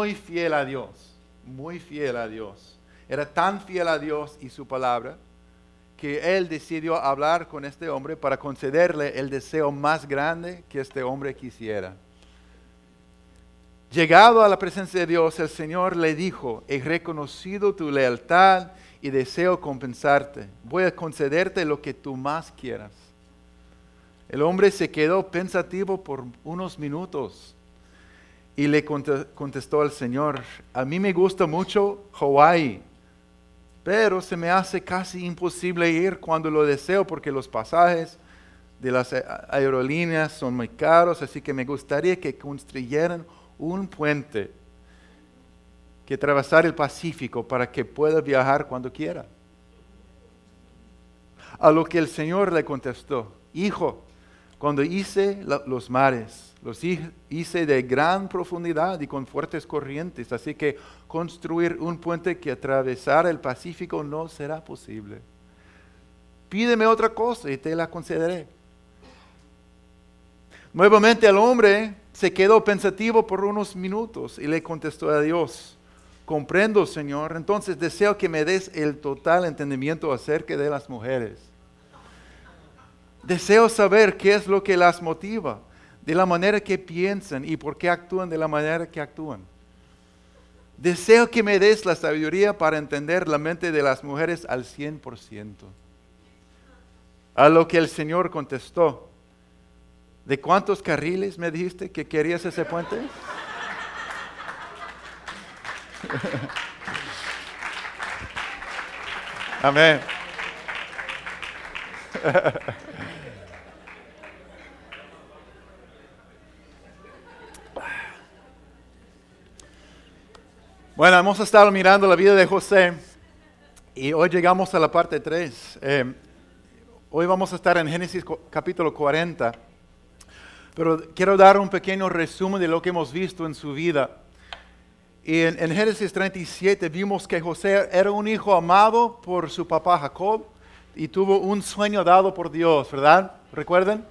muy fiel a Dios, muy fiel a Dios. Era tan fiel a Dios y su palabra que él decidió hablar con este hombre para concederle el deseo más grande que este hombre quisiera. Llegado a la presencia de Dios, el Señor le dijo, he reconocido tu lealtad y deseo compensarte. Voy a concederte lo que tú más quieras. El hombre se quedó pensativo por unos minutos y le contestó al Señor, a mí me gusta mucho Hawái, pero se me hace casi imposible ir cuando lo deseo porque los pasajes de las aerolíneas son muy caros, así que me gustaría que construyeran un puente que atravesar el Pacífico para que pueda viajar cuando quiera. A lo que el Señor le contestó, hijo, cuando hice los mares, los hice de gran profundidad y con fuertes corrientes, así que construir un puente que atravesara el Pacífico no será posible. Pídeme otra cosa y te la concederé. Nuevamente el hombre se quedó pensativo por unos minutos y le contestó a Dios, comprendo Señor, entonces deseo que me des el total entendimiento acerca de las mujeres. Deseo saber qué es lo que las motiva de la manera que piensan y por qué actúan de la manera que actúan. Deseo que me des la sabiduría para entender la mente de las mujeres al 100%. A lo que el Señor contestó, ¿de cuántos carriles me dijiste que querías ese puente? Amén. Bueno, hemos estado mirando la vida de José y hoy llegamos a la parte 3. Eh, hoy vamos a estar en Génesis capítulo 40, pero quiero dar un pequeño resumen de lo que hemos visto en su vida. Y en, en Génesis 37 vimos que José era un hijo amado por su papá Jacob y tuvo un sueño dado por Dios, ¿verdad? ¿Recuerdan?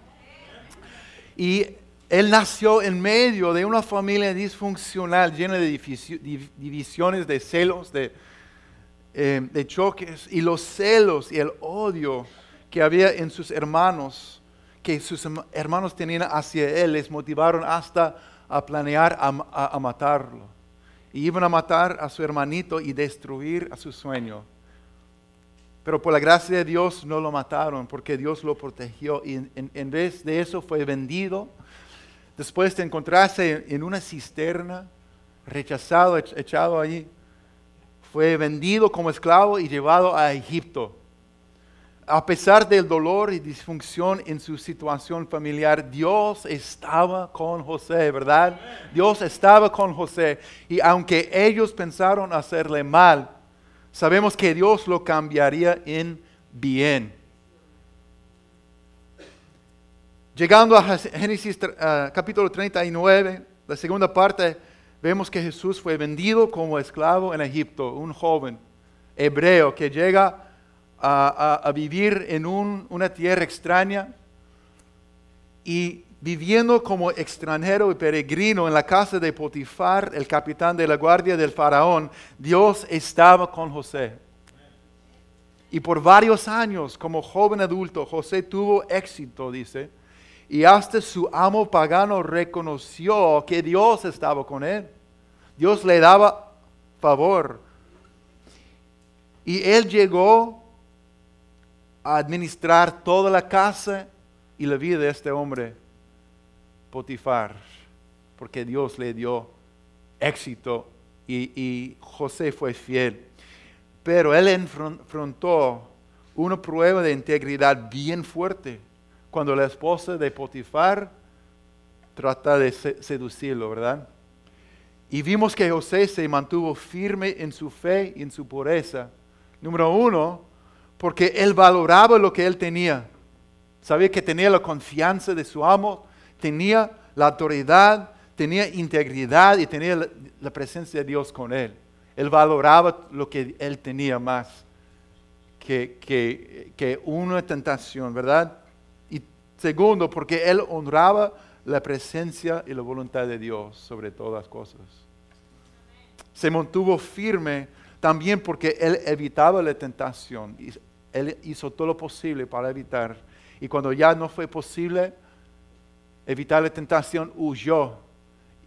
Y él nació en medio de una familia disfuncional, llena de divisiones, de celos, eh, de, choques, y los celos y el odio que había en sus hermanos, que sus hermanos tenían hacia él, les motivaron hasta a planear a, matarlo. Y iban a matar a su hermanito y destruir a su sueño. Pero por la gracia de Dios no lo mataron porque Dios lo protegió y en vez de eso fue vendido después de encontrarse en una cisterna, rechazado, echado allí, fue vendido como esclavo y llevado a Egipto. A pesar del dolor y disfunción en su situación familiar, Dios estaba con José, ¿verdad? Dios estaba con José. Y aunque ellos pensaron hacerle mal, sabemos que Dios lo cambiaría en bien. Llegando a Génesis uh, capítulo 39, la segunda parte, vemos que Jesús fue vendido como esclavo en Egipto, un joven hebreo que llega a, vivir en una tierra extraña y viviendo como extranjero y peregrino en la casa de Potifar, el capitán de la guardia del faraón, Dios estaba con José. Y por varios años, como joven adulto, José tuvo éxito, dice, y hasta su amo pagano reconoció que Dios estaba con él. Dios le daba favor. Y él llegó a administrar toda la casa y la vida de este hombre, Potifar, porque Dios le dio éxito y, y José fue fiel. Pero él enfrentó una prueba de integridad bien fuerte cuando la esposa de Potifar trata de seducirlo, ¿verdad? Y vimos que José se mantuvo firme en su fe y en su pureza. Número uno, porque él valoraba lo que él tenía. Sabía que tenía la confianza de su amo, tenía la autoridad, tenía integridad y tenía la, presencia de Dios con él. Él valoraba lo que él tenía más que, que, que una tentación, ¿verdad? Segundo, porque él honraba la presencia y la voluntad de Dios sobre todas las cosas. se mantuvo firme también porque él evitaba la tentación. Él hizo todo lo posible para evitar. Y cuando ya no fue posible evitar la tentación, huyó.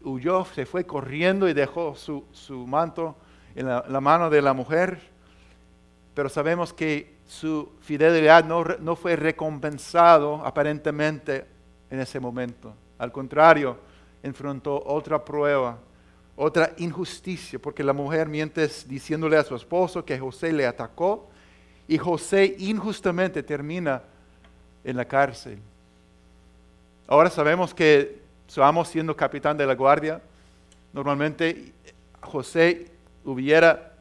Huyó, se fue corriendo y dejó su, manto en la, mano de la mujer. Pero sabemos que su fidelidad no, no fue recompensado aparentemente en ese momento. Al contrario, enfrentó otra prueba, otra injusticia, porque la mujer miente diciéndole a su esposo que José le atacó y José injustamente termina en la cárcel. Ahora sabemos que su amo siendo capitán de la guardia, normalmente José hubiera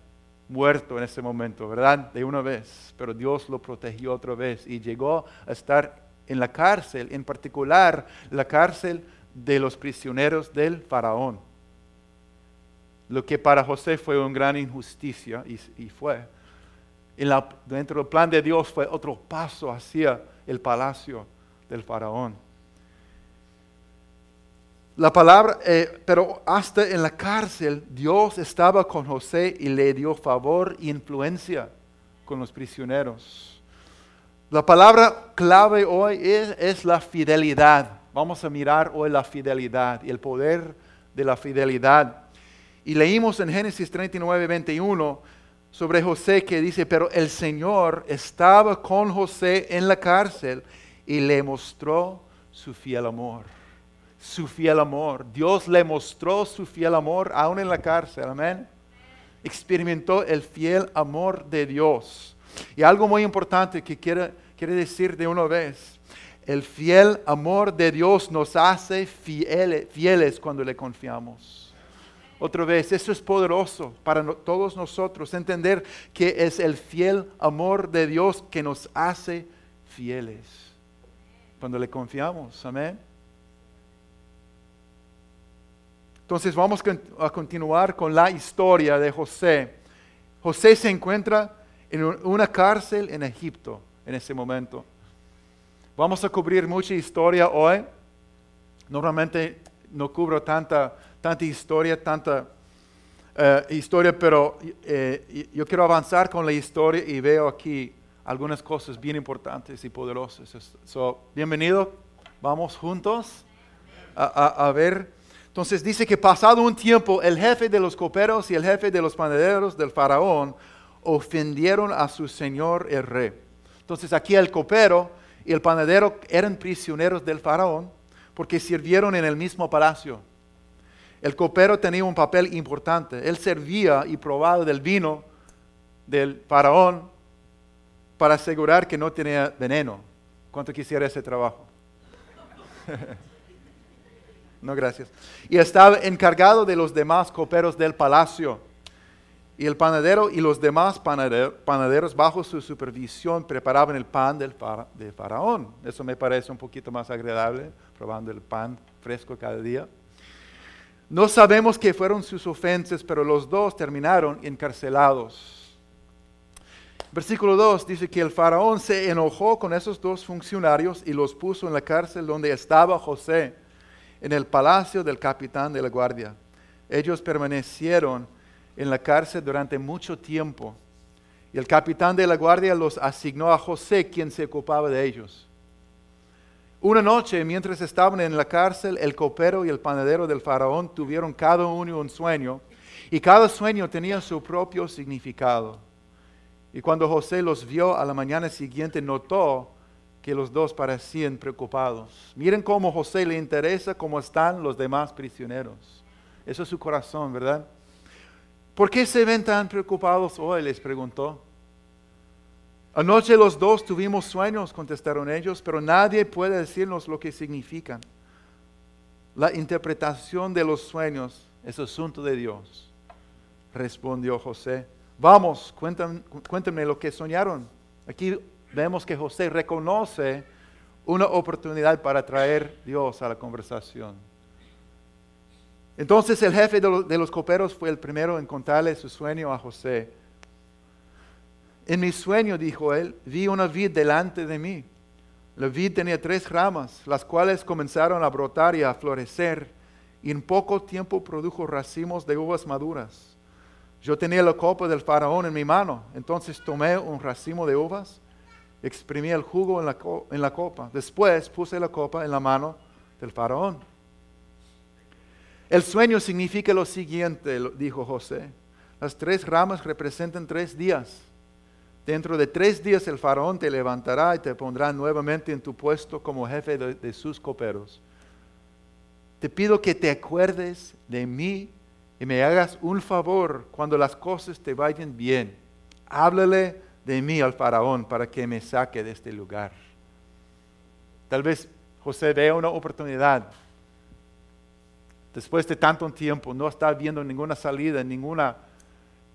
muerto en ese momento, ¿verdad? De una vez, pero Dios lo protegió otra vez y llegó a estar en la cárcel, en particular la cárcel de los prisioneros del faraón. Lo que para José fue una gran injusticia y, fue. dentro del plan de Dios fue otro paso hacia el palacio del faraón. La palabra, eh, pero hasta en la cárcel Dios estaba con José y le dio favor e influencia con los prisioneros. La palabra clave hoy es, es la fidelidad. Vamos a mirar hoy la fidelidad y el poder de la fidelidad. Y leímos en Génesis 39, 21 sobre José que dice, pero el Señor estaba con José en la cárcel y le mostró su fiel amor. Su fiel amor. Dios le mostró su fiel amor aún en la cárcel. Amén. Experimentó el fiel amor de Dios. Y algo muy importante que quiere, quiere decir de una vez el fiel amor de Dios nos hace fieles, fieles cuando le confiamos. Otra vez, eso es poderoso para todos nosotros, entender que es el fiel amor de Dios que nos hace fieles cuando le confiamos. Amén. Entonces vamos a continuar con la historia de José. José se encuentra en una cárcel en Egipto en ese momento. Vamos a cubrir mucha historia hoy. Normalmente no cubro tanta, tanta historia, tanta eh, historia, pero eh, yo quiero avanzar con la historia y veo aquí algunas cosas bien importantes y poderosas. bienvenido, vamos juntos a ver. Entonces dice que pasado un tiempo el jefe de los coperos y el jefe de los panaderos del faraón ofendieron a su señor el rey. Entonces aquí el copero y el panadero eran prisioneros del faraón porque sirvieron en el mismo palacio. El copero tenía un papel importante. Él servía y probaba del vino del faraón para asegurar que no tenía veneno. ¿Cuánto quisiera ese trabajo? no, gracias. Y estaba encargado de los demás coperos del palacio y el panadero y los demás panaderos bajo su supervisión preparaban el pan del de faraón. Eso me parece un poquito más agradable, probando el pan fresco cada día. No sabemos qué fueron sus ofensas, pero los dos terminaron encarcelados. Versículo 2 dice que el faraón se enojó con esos dos funcionarios y los puso en la cárcel donde estaba José, en el palacio del capitán de la guardia. Ellos permanecieron en la cárcel durante mucho tiempo. Y el capitán de la guardia los asignó a José, quien se ocupaba de ellos. Una noche, mientras estaban en la cárcel, el copero y el panadero del faraón tuvieron cada uno un sueño, y cada sueño tenía su propio significado. Y cuando José los vio a la mañana siguiente, notó que los dos parecían preocupados. Miren cómo José le interesa cómo están los demás prisioneros. Eso es su corazón, ¿verdad? ¿Por qué se ven tan preocupados hoy? les preguntó. Anoche los dos tuvimos sueños, contestaron ellos, pero nadie puede decirnos lo que significan. La interpretación de los sueños es asunto de Dios, respondió José. Vamos, cuéntame, lo que soñaron. Aquí vemos que José reconoce una oportunidad para traer Dios a la conversación. Entonces el jefe de los, coperos fue el primero en contarle su sueño a José. En mi sueño, dijo él, vi una vid delante de mí. La vid tenía tres ramas, las cuales comenzaron a brotar y a florecer, y en poco tiempo produjo racimos de uvas maduras. Yo tenía la copa del faraón en mi mano, entonces tomé un racimo de uvas, exprimí el jugo en la, copa, después puse la copa en la mano del faraón. El sueño significa lo siguiente, dijo José. Las tres ramas representan tres días. Dentro de tres días el faraón te levantará y te pondrá nuevamente en tu puesto como jefe de, sus coperos. Te pido que te acuerdes de mí y me hagas un favor cuando las cosas te vayan bien. Háblale de mí al faraón para que me saque de este lugar. Tal vez José vea una oportunidad. Después de tanto tiempo, no está viendo ninguna salida, ninguna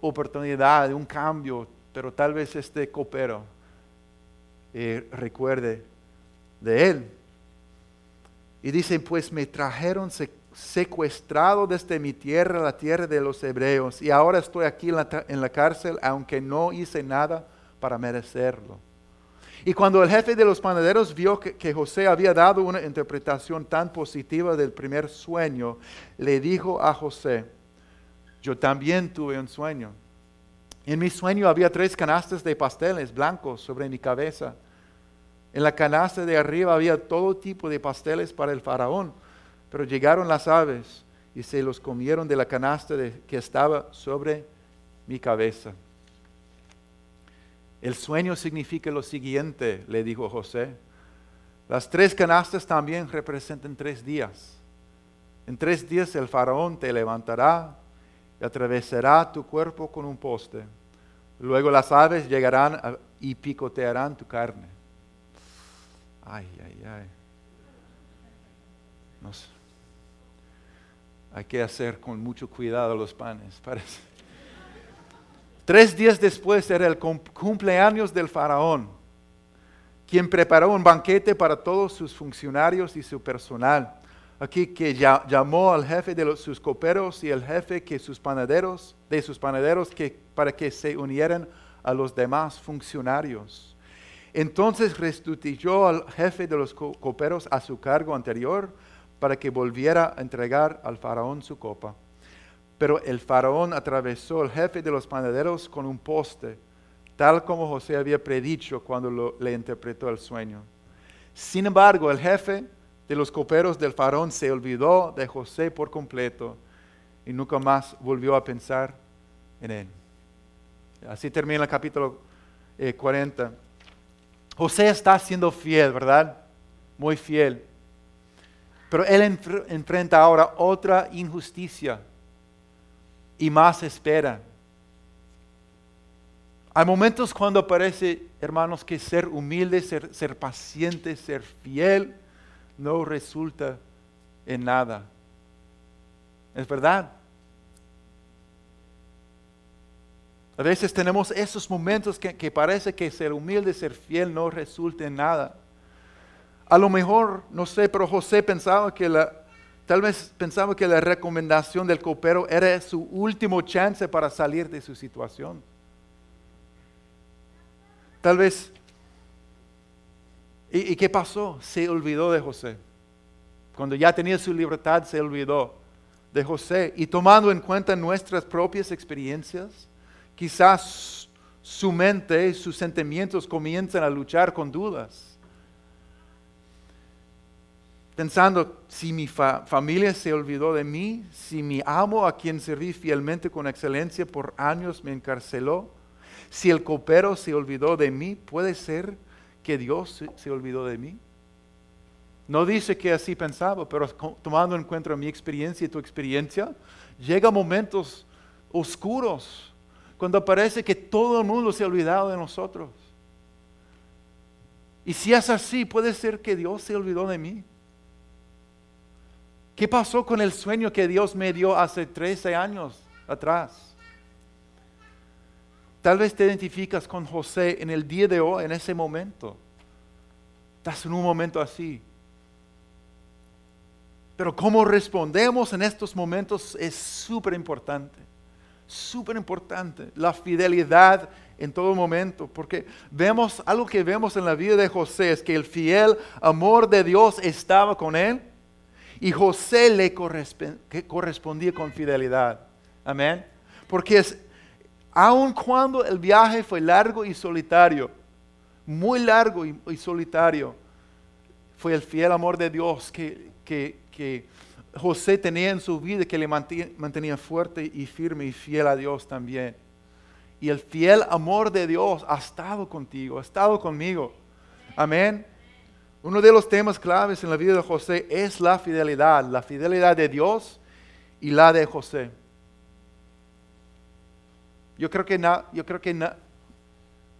oportunidad, un cambio, pero tal vez este copero eh, recuerde de él. Y dice, pues me trajeron secuestrado desde mi tierra, la tierra de los hebreos, y ahora estoy aquí en la, cárcel, aunque no hice nada para merecerlo. Y cuando el jefe de los panaderos vio que, que, José había dado una interpretación tan positiva del primer sueño, le dijo a José, yo también tuve un sueño en mi sueño había tres canastas de pasteles blancos sobre mi cabeza. En la canasta de arriba había todo tipo de pasteles para el faraón, pero llegaron las aves y se los comieron de la canasta que estaba sobre mi cabeza. El sueño significa lo siguiente, le dijo José. Las tres canastas también representan tres días. En tres días el faraón te levantará y atravesará tu cuerpo con un poste. Luego las aves llegarán y picotearán tu carne. Ay, ay, ay. Hay que hacer con mucho cuidado los panes, parece. Tres días después era el cumpleaños del faraón, quien preparó un banquete para todos sus funcionarios y su personal aquí que llamó al jefe de sus coperos y el jefe que sus panaderos, de sus panaderos que, para que se unieran a los demás funcionarios. Entonces restituyó al jefe de los coperos a su cargo anterior para que volviera a entregar al faraón su copa. Pero el faraón atravesó al jefe de los panaderos con un poste, tal como José había predicho cuando le interpretó el sueño. Sin embargo, el jefe de los coperos del faraón se olvidó de José por completo y nunca más volvió a pensar en él. Así termina el capítulo 40. Eh, José está siendo fiel, ¿verdad? Muy fiel. Pero él enfrenta ahora otra injusticia y más espera. Hay momentos cuando parece, hermanos, que ser humilde, ser, paciente, ser fiel, no resulta en nada. ¿Es verdad? A veces tenemos esos momentos que, parece que ser humilde, ser fiel no resulta en nada. A lo mejor, no sé, pero José pensaba que la, tal vez pensaba que la recomendación del copero era su último chance para salir de su situación. Tal vez ¿Y, qué pasó? Se olvidó de José. Cuando ya tenía su libertad, se olvidó de José. Y tomando en cuenta nuestras propias experiencias, quizás su mente y sus sentimientos comienzan a luchar con dudas. Pensando, si mi familia se olvidó de mí, si mi amo a quien serví fielmente con excelencia por años me encarceló, si el copero se olvidó de mí, puede ser que Dios se, olvidó de mí. No dice que así pensaba, pero tomando en cuenta mi experiencia y tu experiencia, llega momentos oscuros cuando parece que todo el mundo se ha olvidado de nosotros. Y si es así, puede ser que Dios se olvidó de mí. ¿Qué pasó con el sueño que Dios me dio hace 13 años atrás? Tal vez te identificas con José en el día de hoy, en ese momento. Estás en un momento así. Pero cómo respondemos en estos momentos es súper importante. Súper importante. La fidelidad en todo momento. Porque vemos, algo que vemos en la vida de José es que el fiel amor de Dios estaba con él. Y José le correspondía con fidelidad. Amén. Porque es, aun cuando el viaje fue largo y solitario, muy largo y, solitario, fue el fiel amor de Dios que, que, José tenía en su vida, que le mantenía fuerte y firme y fiel a Dios también. Y el fiel amor de Dios ha estado contigo, ha estado conmigo. Amén. Uno de los temas claves en la vida de José es la fidelidad, la fidelidad de Dios y la de José. Yo creo que,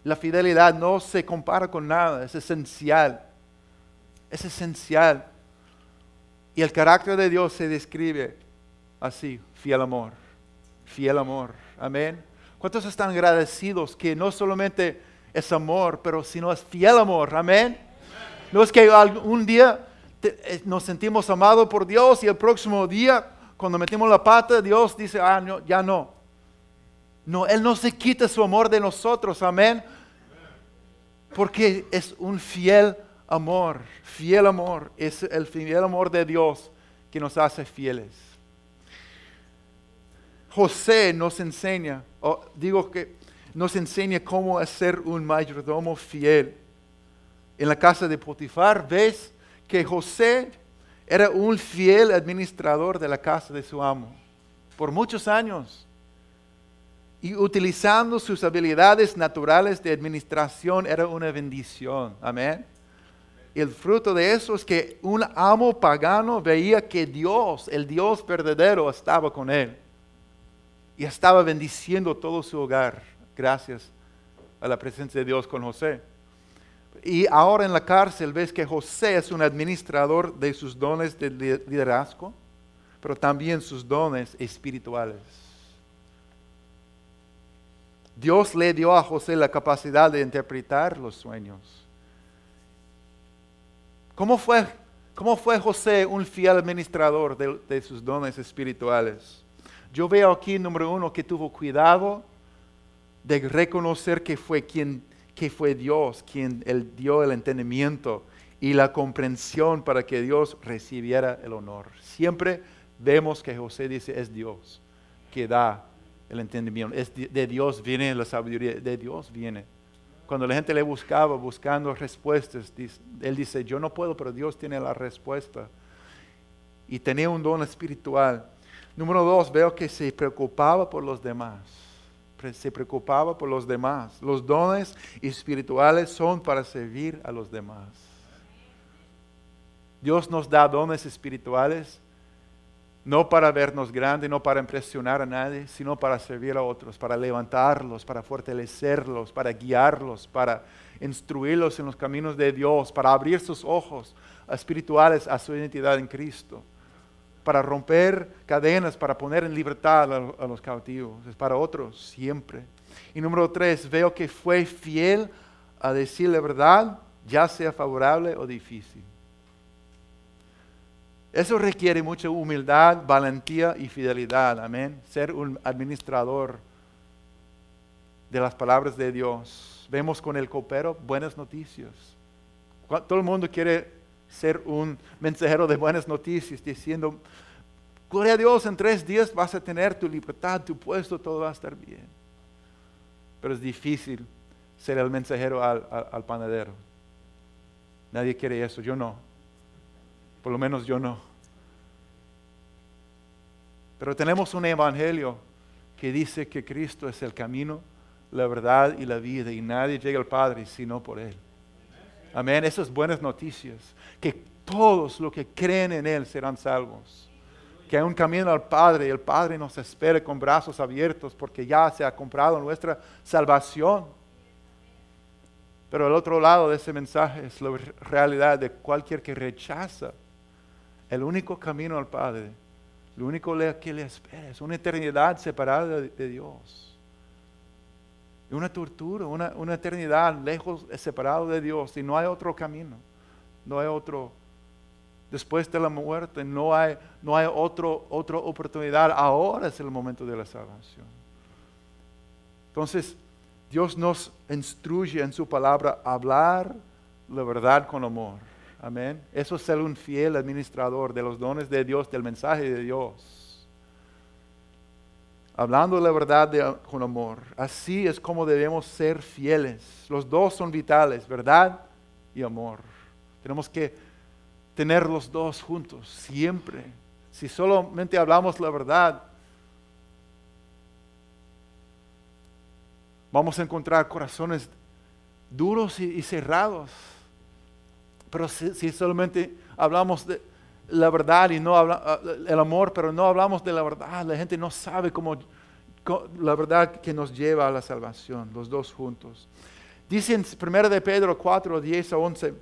la fidelidad no se compara con nada, es esencial. Es esencial. Y el carácter de Dios se describe así, fiel amor, fiel amor. Amén. ¿Cuántos están agradecidos que no solamente es amor, pero sino es fiel amor? Amén. No es que un día eh, nos sentimos amados por Dios y el próximo día, cuando metimos la pata, Dios dice, ah, no, ya no. No, Él no se quita su amor de nosotros, amén. Porque es un fiel amor, fiel amor, es el fiel amor de Dios que nos hace fieles. José nos enseña, digo que nos enseña cómo hacer un mayordomo fiel. En la casa de Potifar ves que José era un fiel administrador de la casa de su amo por muchos años. Y utilizando sus habilidades naturales de administración era una bendición. Amén. el fruto de eso es que un amo pagano veía que Dios, el Dios verdadero, estaba con él y estaba bendiciendo todo su hogar gracias a la presencia de Dios con José. Y ahora en la cárcel ves que José es un administrador de sus dones de liderazgo, pero también sus dones espirituales. Dios le dio a José la capacidad de interpretar los sueños. ¿Cómo fue, cómo fue José un fiel administrador de, de sus dones espirituales? Yo veo aquí, número uno, que tuvo cuidado de reconocer que fue quien, que fue Dios quien él dio el entendimiento y la comprensión para que Dios recibiera el honor. Siempre vemos que José dice, es Dios que da el entendimiento. Es de Dios viene la sabiduría, de Dios viene. Cuando la gente le buscaba buscando respuestas, él dice, yo no puedo, pero Dios tiene la respuesta. Y tenía un don espiritual Número dos, veo que se preocupaba por los demás. Se preocupaba por los demás. Los dones espirituales son para servir a los demás. Dios nos da dones espirituales no para vernos grandes, no para impresionar a nadie, sino para servir a otros, para levantarlos, para fortalecerlos, para guiarlos, para instruirlos en los caminos de Dios, para abrir sus ojos espirituales a su identidad en Cristo para romper cadenas, para poner en libertad a, los cautivos, es para otros siempre. Y número tres, veo que fue fiel a decir la verdad, ya sea favorable o difícil. Eso requiere mucha humildad, valentía y fidelidad, amén. Ser un administrador de las palabras de Dios. Vemos con el copero buenas noticias. Todo el mundo quiere ser un mensajero de buenas noticias, diciendo, gloria a Dios, en tres días vas a tener tu libertad, tu puesto, todo va a estar bien. Pero es difícil ser el mensajero al, al panadero. Nadie quiere eso, yo no. Por lo menos yo no. Pero tenemos un evangelio que dice que Cristo es el camino, la verdad y la vida, y nadie llega al Padre sino por Él. Amén. Esas buenas noticias. Que todos los que creen en Él serán salvos. Que hay un camino al Padre y el Padre nos espera con brazos abiertos porque ya se ha comprado nuestra salvación. Pero el otro lado de ese mensaje es la realidad de cualquier que rechaza el único camino al Padre. Lo único que le espera es una eternidad separada de Dios una tortura, una, una eternidad lejos, separado de Dios y no hay otro camino, no hay otro, después de la muerte, no hay, no hay otro, otra oportunidad, ahora es el momento de la salvación. Entonces, Dios nos instruye en su palabra a hablar la verdad con amor. Amén. Eso es ser un fiel administrador de los dones de Dios, del mensaje de Dios. Hablando la verdad con amor. Así es como debemos ser fieles. Los dos son vitales, verdad y amor. Tenemos que tener los dos juntos, siempre. Si solamente hablamos la verdad, vamos a encontrar corazones duros y, cerrados. Pero si solamente hablamos de la verdad y no habla, ah, el amor, pero no hablamos de la verdad, la gente no sabe cómo, la verdad que nos lleva a la salvación, los dos juntos. Dice en 1 de Pedro 4, 10 a 11.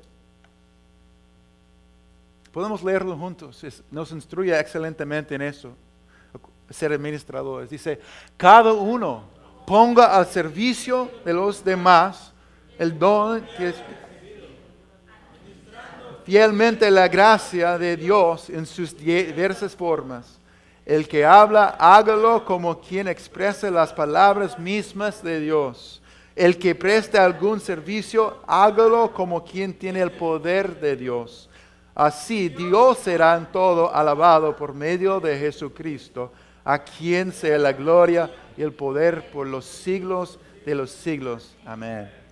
Podemos leerlo juntos, nos instruye excelentemente en eso, ser administradores. Dice, cada uno ponga al servicio de los demás el don que es fielmente la gracia de Dios en sus diversas formas. El que habla, hágalo como quien expresa las palabras mismas de Dios. El que preste algún servicio, hágalo como quien tiene el poder de Dios. Así Dios será en todo alabado por medio de Jesucristo, a quien sea la gloria y el poder por los siglos de los siglos. Amén.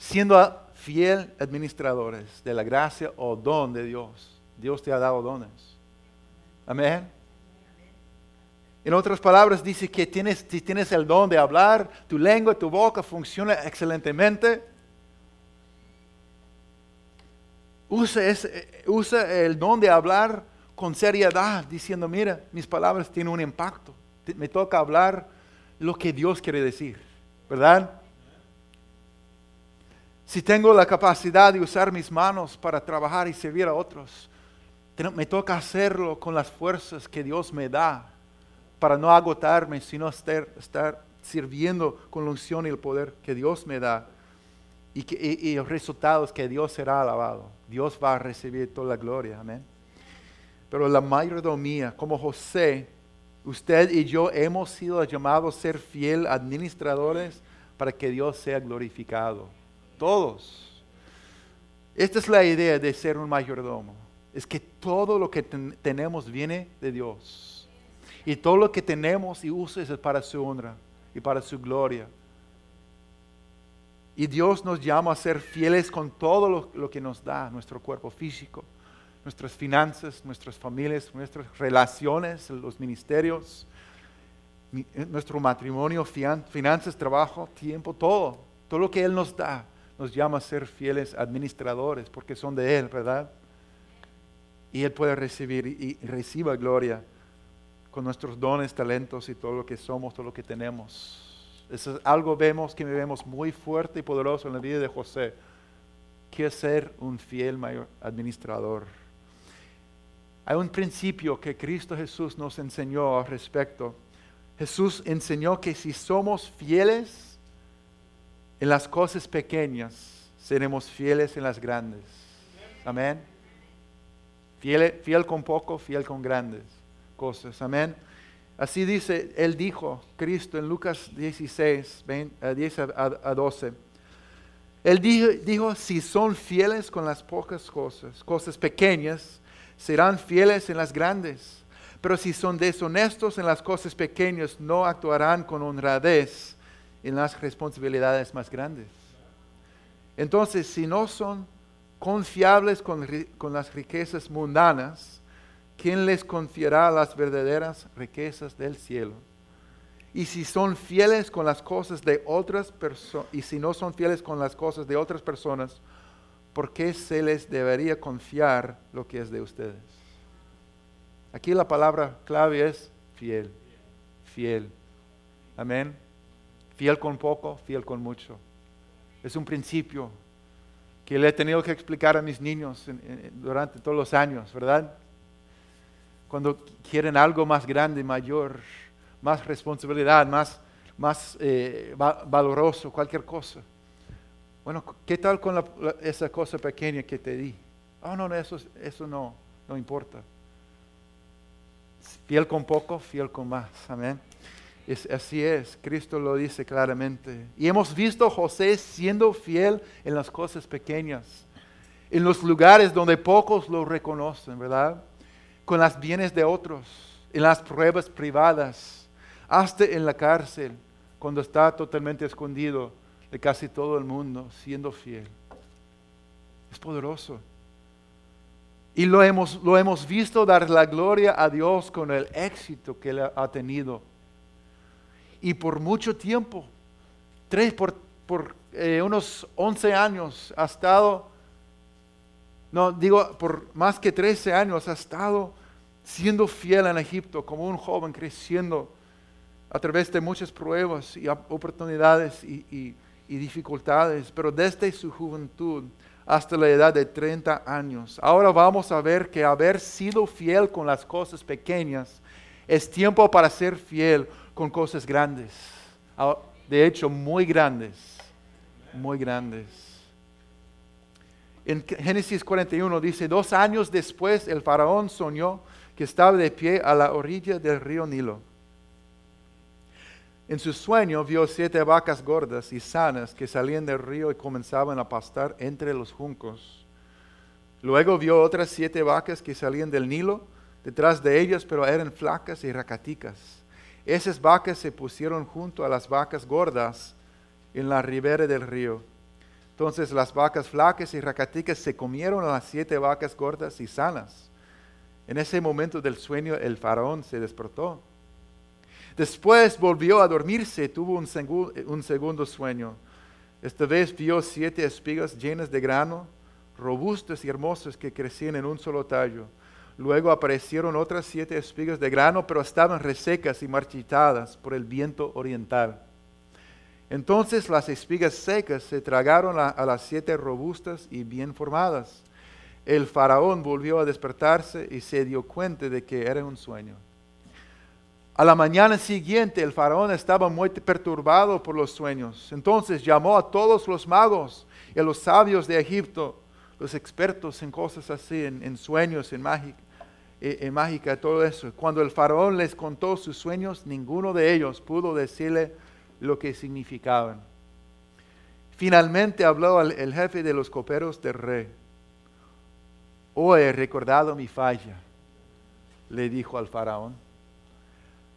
siendo fiel administradores de la gracia o don de Dios. Dios te ha dado dones. Amén. En otras palabras, dice que tienes, si tienes el don de hablar, tu lengua, tu boca funciona excelentemente. Usa, ese- usa el don de hablar con seriedad, diciendo, mira, mis palabras tienen un impacto. Me toca hablar lo que Dios quiere decir, ¿verdad? Si tengo la capacidad de usar mis manos para trabajar y servir a otros, me toca hacerlo con las fuerzas que Dios me da para no agotarme, sino estar, sirviendo con la unción y el poder que Dios me da. Y, que, y, y el resultado es que Dios será alabado. Dios va a recibir toda la gloria. Amén. Pero la mayordomía, como José, usted y yo hemos sido llamados a ser fiel administradores para que Dios sea glorificado. Todos. Esta es la idea de ser un mayordomo. Es que todo lo que ten- tenemos viene de Dios. Y todo lo que tenemos y usa es para su honra y para su gloria. Y Dios nos llama a ser fieles con todo lo, que nos da, nuestro cuerpo físico, nuestras finanzas, nuestras familias, nuestras relaciones, los ministerios, mi- eh, nuestro matrimonio, finanzas, trabajo, tiempo, todo. Todo lo que Él nos da nos llama a ser fieles administradores porque son de Él, ¿verdad? Y Él puede recibir y, reciba gloria con nuestros dones, talentos y todo lo que somos, todo lo que tenemos. Eso es algo vemos que vemos muy fuerte y poderoso en la vida de José, que es ser un fiel mayor administrador. Hay un principio que Cristo Jesús nos enseñó al respecto. Jesús enseñó que si somos fieles en las cosas pequeñas, seremos fieles en las grandes. Amén. Fiel, con poco, fiel con grandes cosas. Amén. Así dice, Él dijo, Cristo en Lucas 16, 20, a 10 a, a 12. Él dijo, dijo, si son fieles con las pocas cosas, cosas pequeñas, serán fieles en las grandes. Pero si son deshonestos en las cosas pequeñas, no actuarán con honradez en las responsabilidades más grandes. Entonces, si no son confiables con, las riquezas mundanas, ¿quién les confiará las verdaderas riquezas del cielo? Y si son fieles con las cosas de otras personas, y si no son fieles con las cosas de otras personas, ¿por qué se les debería confiar lo que es de ustedes? Aquí la palabra clave es fiel, fiel. Amén. Fiel con poco, fiel con mucho. Es un principio que le he tenido que explicar a mis niños durante todos los años, ¿verdad? Cuando quieren algo más grande, mayor, más responsabilidad, más, más eh, va- valoroso, cualquier cosa. Bueno, ¿qué tal con esa cosa pequeña que te di? Oh, no, no, eso, eso no, no importa. Fiel con poco, fiel con más. Amén. Es, así es, Cristo lo dice claramente. Y hemos visto a José siendo fiel en las cosas pequeñas, en los lugares donde pocos lo reconocen, ¿verdad? Con las bienes de otros, en las pruebas privadas, hasta en la cárcel, cuando está totalmente escondido de casi todo el mundo, siendo fiel. Es poderoso. Y lo hemos, lo hemos visto dar la gloria a Dios con el éxito que él ha tenido. Y por mucho tiempo, tres, por, por eh, unos 11 años, ha estado, no digo, por más que 13 años, ha estado siendo fiel en Egipto como un joven creciendo a través de muchas pruebas y oportunidades y, y dificultades, pero desde su juventud hasta la edad de 30 años. Ahora vamos a ver que haber sido fiel con las cosas pequeñas es tiempo para ser fiel con cosas grandes. Ah, de hecho, muy grandes. Muy grandes. En Génesis 41 dice, dos años después el faraón soñó que estaba de pie a la orilla del río Nilo en su sueño vio siete vacas gordas y sanas que salían del río y comenzaban a pastar entre los juncos. Luego vio otras siete vacas que salían del Nilo detrás de ellas, pero eran flacas y racaticas. Esas vacas se pusieron junto a las vacas gordas en la ribera del río. Entonces las vacas flacas y racaticas se comieron a las siete vacas gordas y sanas. En ese momento del sueño el faraón se despertó Después volvió a dormirse tuvo un, segundo sueño. Esta vez vio siete espigas llenas de grano, robustas y hermosas que crecían en un solo tallo. Luego aparecieron otras siete espigas de grano, pero estaban resecas y marchitadas por el viento oriental. Entonces las espigas secas se tragaron a, las siete robustas y bien formadas. El faraón volvió a despertarse y se dio cuenta de que era un sueño. A la mañana siguiente el faraón estaba muy perturbado por los sueños. Entonces llamó a todos los magos y a los sabios de Egipto, los expertos en cosas así, en, sueños, en mágica, eh, en mágica, todo eso. Cuando el faraón les contó sus sueños, ninguno de ellos pudo decirle lo que significaban. Finalmente habló el jefe de los coperos del rey. Hoy he recordado mi falla, le dijo al faraón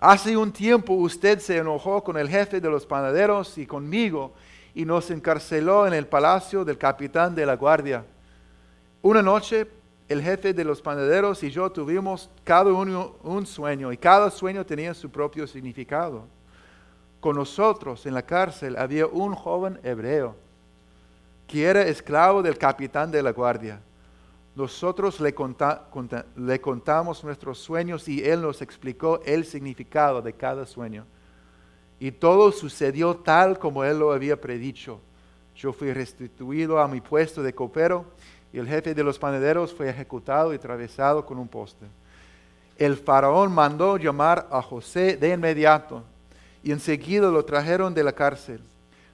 Hace un tiempo usted se enojó con el jefe de los panaderos y conmigo y nos encarceló en el palacio del capitán de la guardia. Una noche el jefe de los panaderos y yo tuvimos cada uno un sueño y cada sueño tenía su propio significado. Con nosotros en la cárcel había un joven hebreo que era esclavo del capitán de la guardia. Nosotros le, contamos nuestros sueños y Él nos explicó el significado de cada sueño. Y todo sucedió tal como Él lo había predicho. Yo fui restituido a mi puesto de copero y el jefe de los panaderos fue ejecutado y atravesado con un poste. El faraón mandó llamar a José de inmediato y enseguida lo trajeron de la cárcel.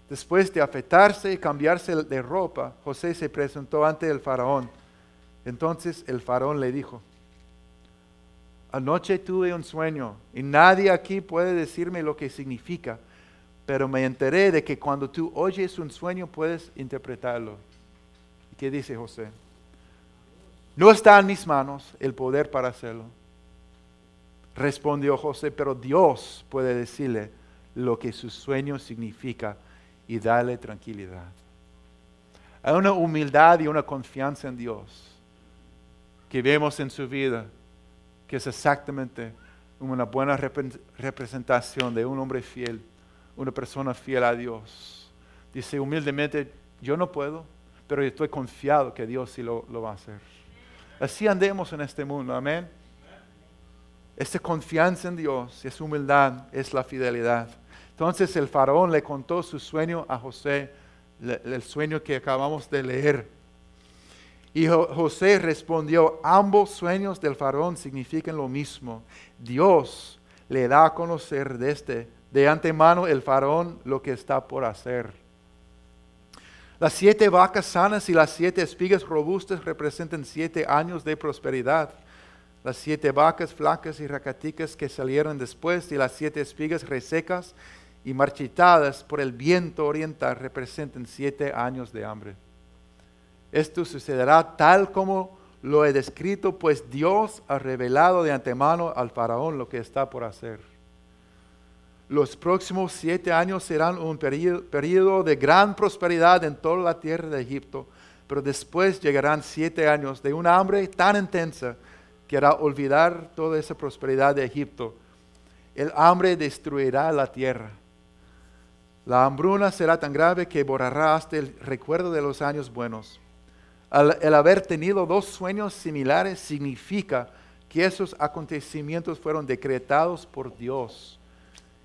Después de afetarse y cambiarse de ropa, José se presentó ante el faraón entonces el faraón le dijo, anoche tuve un sueño y nadie aquí puede decirme lo que significa, pero me enteré de que cuando tú oyes un sueño puedes interpretarlo. ¿Y qué dice José? No está en mis manos el poder para hacerlo. Respondió José, pero Dios puede decirle lo que su sueño significa y darle tranquilidad. Hay una humildad y una confianza en Dios que vemos en su vida, que es exactamente una buena representación de un hombre fiel, una persona fiel a Dios. Dice humildemente, yo no puedo, pero estoy confiado que Dios sí lo, va a hacer. Así andemos en este mundo, amén. Esta confianza en Dios, esa humildad, es la fidelidad. Entonces el faraón le contó su sueño a José, el sueño que acabamos de leer. Y José respondió, ambos sueños del faraón significan lo mismo. Dios le da a conocer desde de antemano el faraón lo que está por hacer. Las siete vacas sanas y las siete espigas robustas representan siete años de prosperidad. Las siete vacas flacas y racaticas que salieron después y las siete espigas resecas y marchitadas por el viento oriental representan siete años de hambre. Esto sucederá tal como lo he descrito, pues Dios ha revelado de antemano al faraón lo que está por hacer. Los próximos siete años serán un periodo de gran prosperidad en toda la tierra de Egipto, pero después llegarán siete años de una hambre tan intensa que hará olvidar toda esa prosperidad de Egipto. El hambre destruirá la tierra. La hambruna será tan grave que borrará hasta el recuerdo de los años buenos el haber tenido dos sueños similares significa que esos acontecimientos fueron decretados por Dios.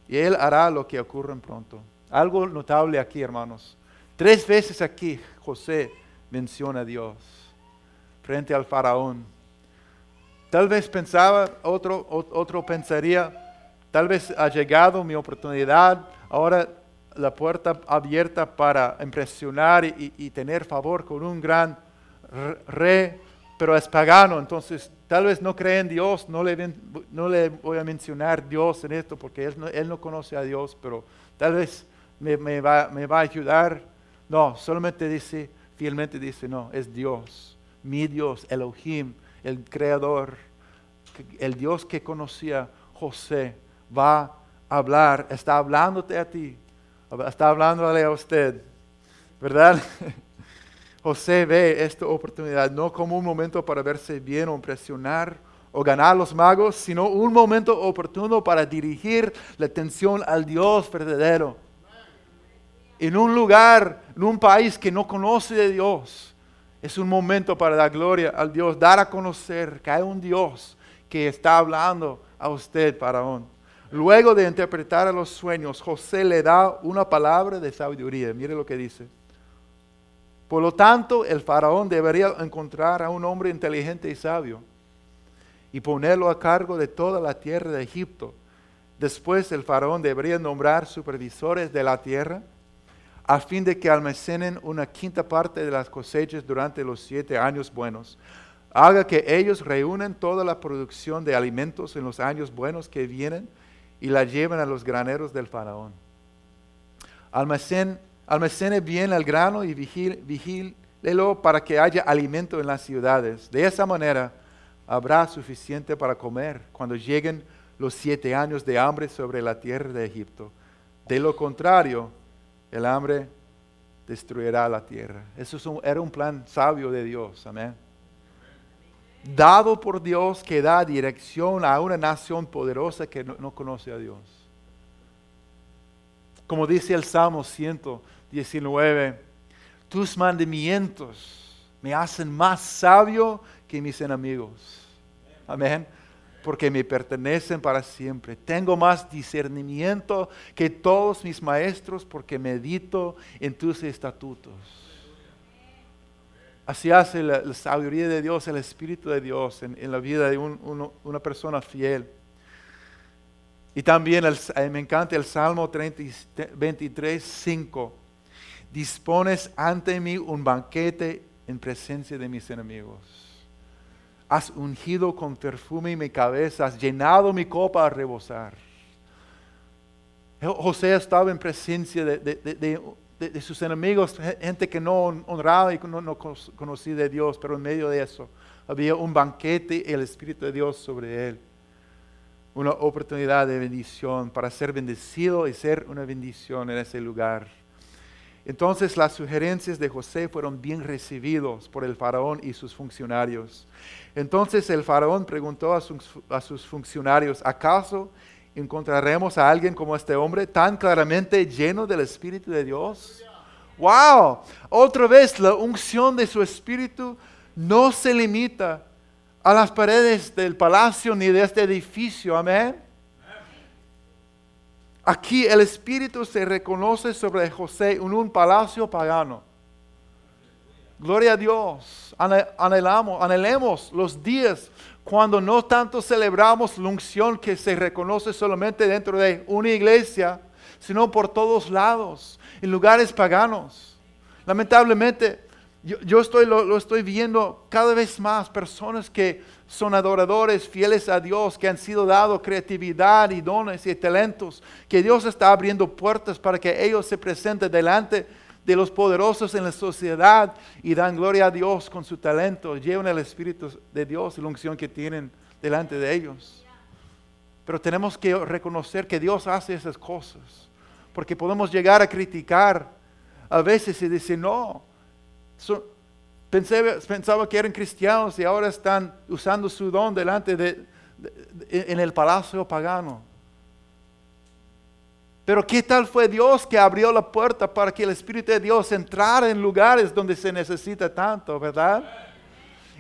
Y Él hará lo que ocurra pronto. Algo notable aquí, hermanos. Tres veces aquí José menciona a Dios frente al faraón. Tal vez pensaba, otro, otro pensaría, tal vez ha llegado mi oportunidad, ahora la puerta abierta para impresionar y, y tener favor con un gran rey, pero es pagano, entonces tal vez no cree en Dios, no le, voy a mencionar Dios en esto porque él no, él no conoce a Dios, pero tal vez me, me, va, me va a ayudar. No, solamente dice, fielmente dice, no, es Dios, mi Dios, Elohim, el creador, el Dios que conocía José, va a hablar, está hablándote a ti, está hablándole a usted, ¿verdad? José ve esta oportunidad no como un momento para verse bien o impresionar o ganar los magos, sino un momento oportuno para dirigir la atención al Dios verdadero. En un lugar, en un país que no conoce de Dios, es un momento para dar gloria al Dios, dar a conocer que hay un Dios que está hablando a usted, Faraón. Luego de interpretar a los sueños, José le da una palabra de sabiduría. Mire lo que dice. Por lo tanto, el faraón debería encontrar a un hombre inteligente y sabio y ponerlo a cargo de toda la tierra de Egipto. Después el faraón debería nombrar supervisores de la tierra a fin de que almacenen una quinta parte de las cosechas durante los siete años buenos. Haga que ellos reúnen toda la producción de alimentos en los años buenos que vienen y la lleven a los graneros del faraón. Almacén Almacene bien el grano y vigílelo para que haya alimento en las ciudades. De esa manera habrá suficiente para comer cuando lleguen los siete años de hambre sobre la tierra de Egipto. De lo contrario, el hambre destruirá la tierra. Eso era un plan sabio de Dios. Amén. Dado por Dios que da dirección a una nación poderosa que no, no conoce a Dios. Como dice el Salmo 100, 19, tus mandamientos me hacen más sabio que mis enemigos. Amén. Porque me pertenecen para siempre. Tengo más discernimiento que todos mis maestros porque medito en tus estatutos. Así hace la, sabiduría de Dios, el Espíritu de Dios en, la vida de una persona fiel. Y también eh, me encanta el Salmo 23, 5 dispones ante mí un banquete en presencia de mis enemigos. Has ungido con perfume mi cabeza, has llenado mi copa a rebosar. José estaba en presencia de, sus enemigos, gente que no honraba y no, no conocía de Dios, pero en medio de eso había un banquete y el Espíritu de Dios sobre él. Una oportunidad de bendición para ser bendecido y ser una bendición en ese lugar. Entonces las sugerencias de José fueron bien recibidos por el faraón y sus funcionarios. Entonces el faraón preguntó a sus, funcionarios, ¿acaso encontraremos a alguien como este hombre tan claramente lleno del Espíritu de Dios? ¡Wow! Otra vez la unción de su Espíritu no se limita a las paredes del palacio ni de este edificio. Amén. Aquí el Espíritu se reconoce sobre José en un palacio pagano. Gloria a Dios. Anhelamos, anhelemos los días cuando no tanto celebramos la unción que se reconoce solamente dentro de una iglesia, sino por todos lados, en lugares paganos. Lamentablemente, yo, estoy, lo, estoy viendo cada vez más personas que son adoradores fieles a Dios, que han sido dados creatividad y dones y talentos, que Dios está abriendo puertas para que ellos se presenten delante de los poderosos en la sociedad y dan gloria a Dios con su talento, llevan el Espíritu de Dios y la unción que tienen delante de ellos. Pero tenemos que reconocer que Dios hace esas cosas, porque podemos llegar a criticar a veces y decir, no, pensaba que eran cristianos y ahora están usando su don delante de en el palacio pagano. Pero ¿qué tal fue Dios que abrió la puerta para que el Espíritu de Dios entrara en lugares donde se necesita tanto, verdad?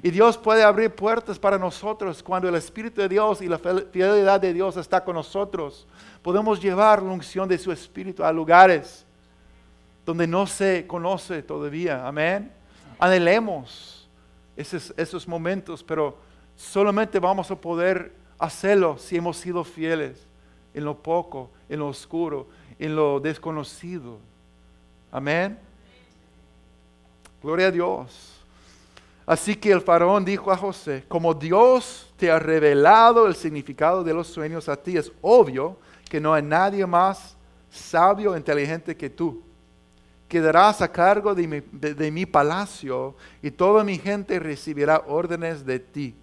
Y Dios puede abrir puertas para nosotros cuando el Espíritu de Dios y la fidelidad de Dios está con nosotros. Podemos llevar la unción de su Espíritu a lugares donde no se conoce todavía. Amén. Anhelemos esos, esos momentos, pero solamente vamos a poder hacerlo si hemos sido fieles en lo poco, en lo oscuro, en lo desconocido. Amén. Gloria a Dios. Así que el faraón dijo a José, como Dios te ha revelado el significado de los sueños a ti, es obvio que no hay nadie más sabio o inteligente que tú. Quedarás a cargo de mi, de palacio y toda mi gente recibirá órdenes de ti.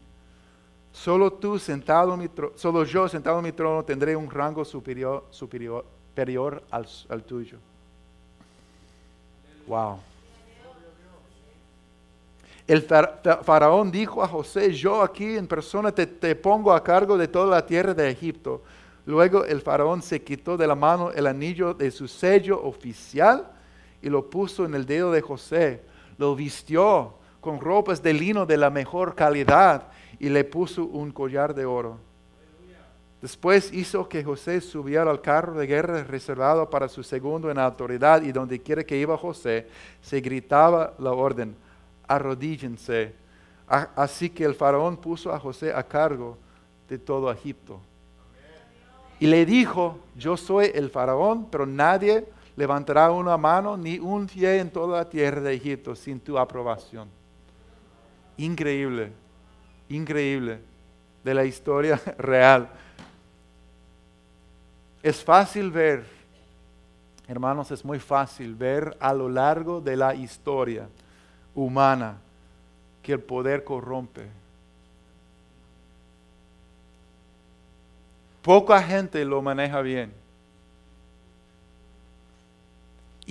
Solo tú sentado solo yo sentado en mi trono tendré un rango superior, superior, superior al, al tuyo. Wow. El faraón dijo a José, yo aquí en persona te, te, pongo a cargo de toda la tierra de Egipto. Luego el faraón se quitó de la mano el anillo de su sello oficial y lo puso en el dedo de José. Lo vistió con ropas de lino de la mejor calidad y le puso un collar de oro. Después hizo que José subiera al carro de guerra reservado para su segundo en autoridad y donde quiera que iba José, se gritaba la orden, arrodíllense. Así que el faraón puso a José a cargo de todo Egipto. Y le dijo, yo soy el faraón, pero nadie levantará una mano ni un pie en toda la tierra de Egipto sin tu aprobación. Increíble increíble de la historia real. Es fácil ver, hermanos, es muy fácil ver a lo largo de la historia humana que el poder corrompe. Poca gente lo maneja bien.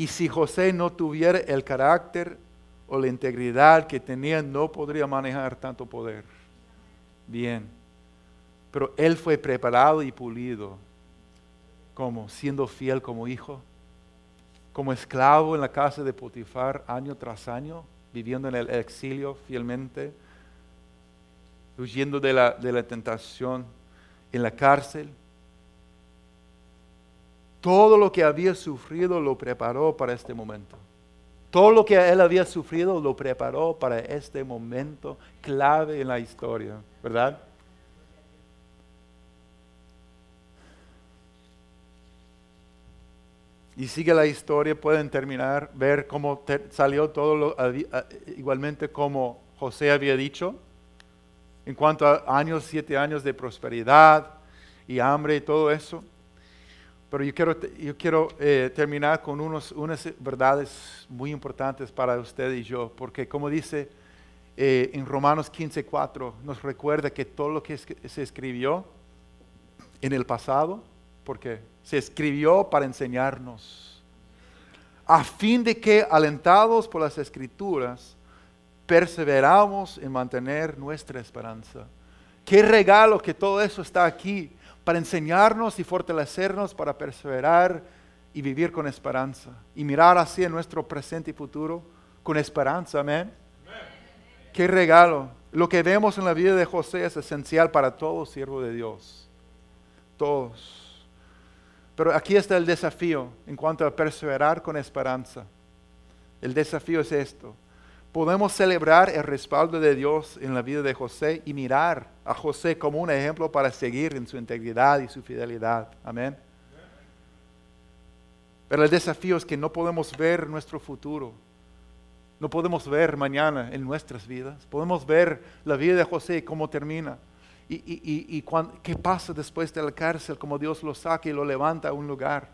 Y si José no tuviera el carácter o la integridad que tenía, no podría manejar tanto poder bien. Pero él fue preparado y pulido como siendo fiel como hijo, como esclavo en la casa de Potifar año tras año, viviendo en el exilio fielmente, huyendo de la, de la tentación en la cárcel. Todo lo que había sufrido lo preparó para este momento. Todo lo que él había sufrido lo preparó para este momento clave en la historia, ¿verdad? Y sigue la historia, pueden terminar, ver cómo salió todo lo, igualmente como José había dicho, en cuanto a años, siete años de prosperidad y hambre y todo eso. Pero yo quiero, yo quiero eh, terminar con unos, unas verdades muy importantes para usted y yo, porque como dice eh, en Romanos 15:4, nos recuerda que todo lo que se escribió en el pasado, porque se escribió para enseñarnos, a fin de que, alentados por las escrituras, perseveramos en mantener nuestra esperanza. Qué regalo que todo eso está aquí para enseñarnos y fortalecernos para perseverar y vivir con esperanza y mirar así en nuestro presente y futuro con esperanza, amén. Qué regalo. Lo que vemos en la vida de José es esencial para todo siervo de Dios. Todos. Pero aquí está el desafío en cuanto a perseverar con esperanza. El desafío es esto podemos celebrar el respaldo de Dios en la vida de José y mirar a José como un ejemplo para seguir en su integridad y su fidelidad. Amén. Pero el desafío es que no podemos ver nuestro futuro. No podemos ver mañana en nuestras vidas. Podemos ver la vida de José y cómo termina. Y, qué pasa después de la cárcel, cómo Dios lo saca y lo levanta a un lugar.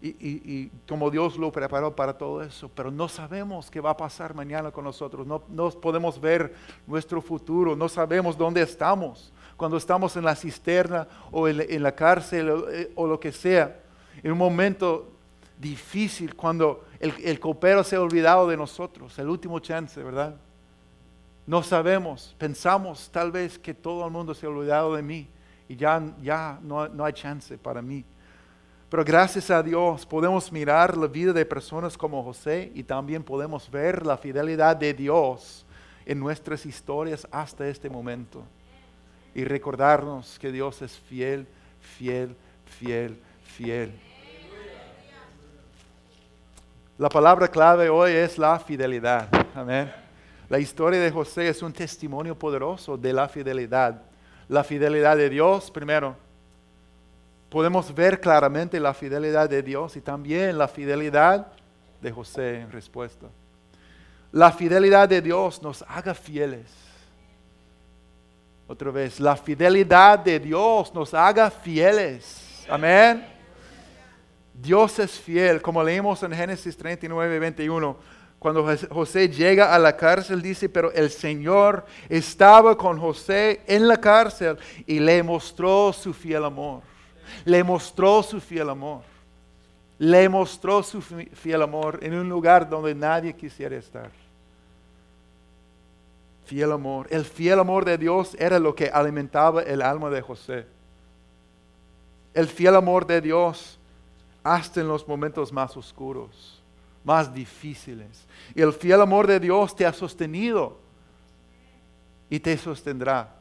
Y, como Dios lo preparó para todo eso, pero no sabemos qué va a pasar mañana con nosotros, no, no podemos ver nuestro futuro, no sabemos dónde estamos, cuando estamos en la cisterna o en, la cárcel eh, o, lo que sea, en un momento difícil, cuando el, el copero se ha olvidado de nosotros, el último chance, ¿verdad? No sabemos, pensamos tal vez que todo el mundo se ha olvidado de mí y ya, ya no, no hay chance para mí. Pero gracias a Dios podemos mirar la vida de personas como José y también podemos ver la fidelidad de Dios en nuestras historias hasta este momento. Y recordarnos que Dios es fiel, fiel, fiel, fiel. La palabra clave hoy es la fidelidad. Amén. La historia de José es un testimonio poderoso de la fidelidad. La fidelidad de Dios, primero, podemos ver claramente la fidelidad de Dios y también la fidelidad de José en respuesta. La fidelidad de Dios nos haga fieles. Otra vez, la fidelidad de Dios nos haga fieles. Amén. Dios es fiel, como leímos en Génesis 39, 21. Cuando José llega a la cárcel, dice, pero el Señor estaba con José en la cárcel y le mostró su fiel amor le mostró su fiel amor. Le mostró su fiel amor en un lugar donde nadie quisiera estar. Fiel amor. El fiel amor de Dios era lo que alimentaba el alma de José. El fiel amor de Dios hasta en los momentos más oscuros, más difíciles. Y el fiel amor de Dios te ha sostenido y te sostendrá.